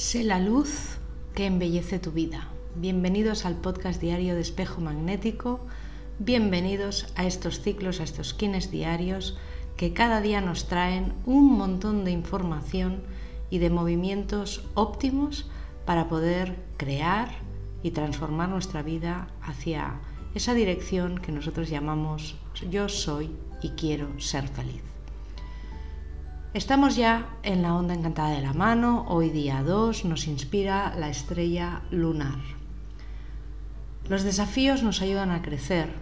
Sé la luz que embellece tu vida. Bienvenidos al podcast diario de Espejo Magnético. Bienvenidos a estos ciclos, a estos kines diarios que cada día nos traen un montón de información y de movimientos óptimos para poder crear y transformar nuestra vida hacia esa dirección que nosotros llamamos yo soy y quiero ser feliz. Estamos ya en la onda encantada de la mano, hoy día 2 nos inspira la estrella lunar. Los desafíos nos ayudan a crecer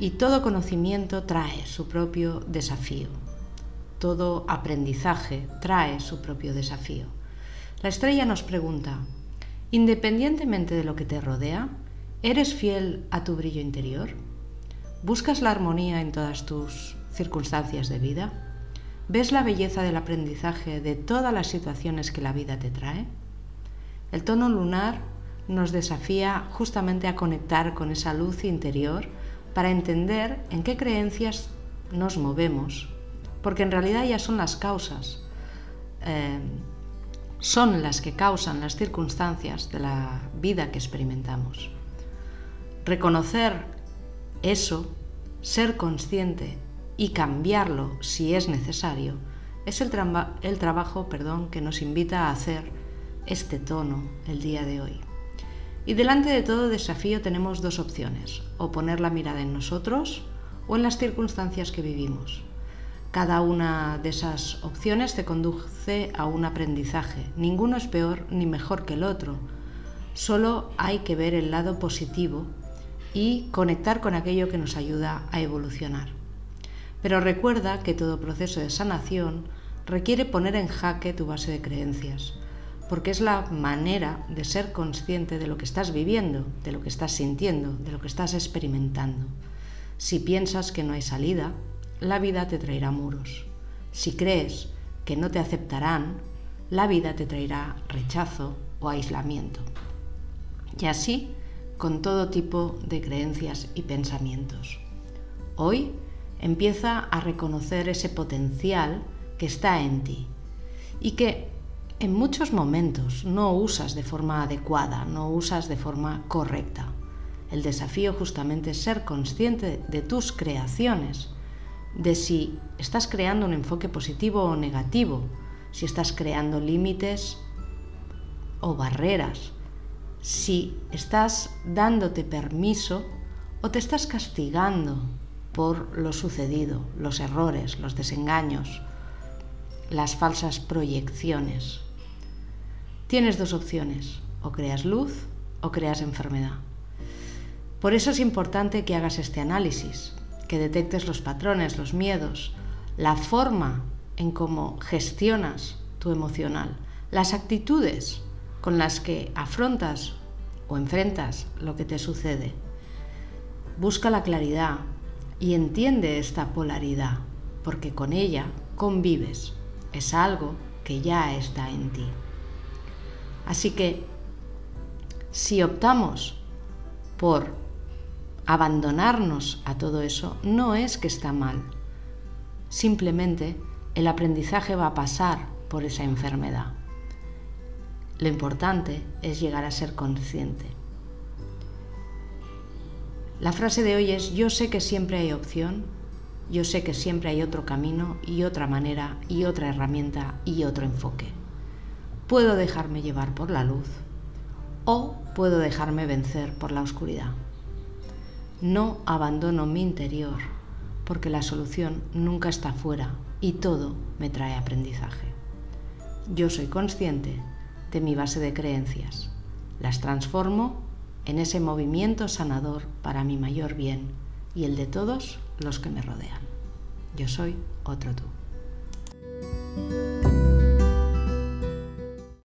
y todo conocimiento trae su propio desafío. Todo aprendizaje trae su propio desafío. La estrella nos pregunta, independientemente de lo que te rodea, ¿eres fiel a tu brillo interior? ¿Buscas la armonía en todas tus circunstancias de vida? ¿Ves la belleza del aprendizaje de todas las situaciones que la vida te trae? El tono lunar nos desafía justamente a conectar con esa luz interior para entender en qué creencias nos movemos, porque en realidad ya son las causas, eh, son las que causan las circunstancias de la vida que experimentamos. Reconocer eso, ser consciente y cambiarlo si es necesario, es el, trabajo perdón, que nos invita a hacer este tono el día de hoy. Y delante de todo desafío tenemos dos opciones, o poner la mirada en nosotros o en las circunstancias que vivimos. Cada una de esas opciones te conduce a un aprendizaje. Ninguno es peor ni mejor que el otro. Solo hay que ver el lado positivo y conectar con aquello que nos ayuda a evolucionar. Pero recuerda que todo proceso de sanación requiere poner en jaque tu base de creencias, porque es la manera de ser consciente de lo que estás viviendo, de lo que estás sintiendo, de lo que estás experimentando. Si piensas que no hay salida, la vida te traerá muros. Si crees que no te aceptarán, la vida te traerá rechazo o aislamiento. Y así con todo tipo de creencias y pensamientos. Hoy empieza a reconocer ese potencial que está en ti y que en muchos momentos no usas de forma adecuada, no usas de forma correcta. El desafío justamente es ser consciente de tus creaciones, de si estás creando un enfoque positivo o negativo, si estás creando límites o barreras, si estás dándote permiso o te estás castigando por lo sucedido, los errores, los desengaños, las falsas proyecciones. Tienes dos opciones, o creas luz o creas enfermedad. Por eso es importante que hagas este análisis, que detectes los patrones, los miedos, la forma en cómo gestionas tu emocional, las actitudes con las que afrontas o enfrentas lo que te sucede. Busca la claridad, y entiende esta polaridad, porque con ella convives, es algo que ya está en ti. Así que si optamos por abandonarnos a todo eso, no es que está mal, simplemente el aprendizaje va a pasar por esa enfermedad. Lo importante es llegar a ser consciente. La frase de hoy es, yo sé que siempre hay opción, yo sé que siempre hay otro camino y otra manera y otra herramienta y otro enfoque. Puedo dejarme llevar por la luz o puedo dejarme vencer por la oscuridad. No abandono mi interior porque la solución nunca está fuera y todo me trae aprendizaje. Yo soy consciente de mi base de creencias, las transformo en ese movimiento sanador para mi mayor bien y el de todos los que me rodean. Yo soy otro tú.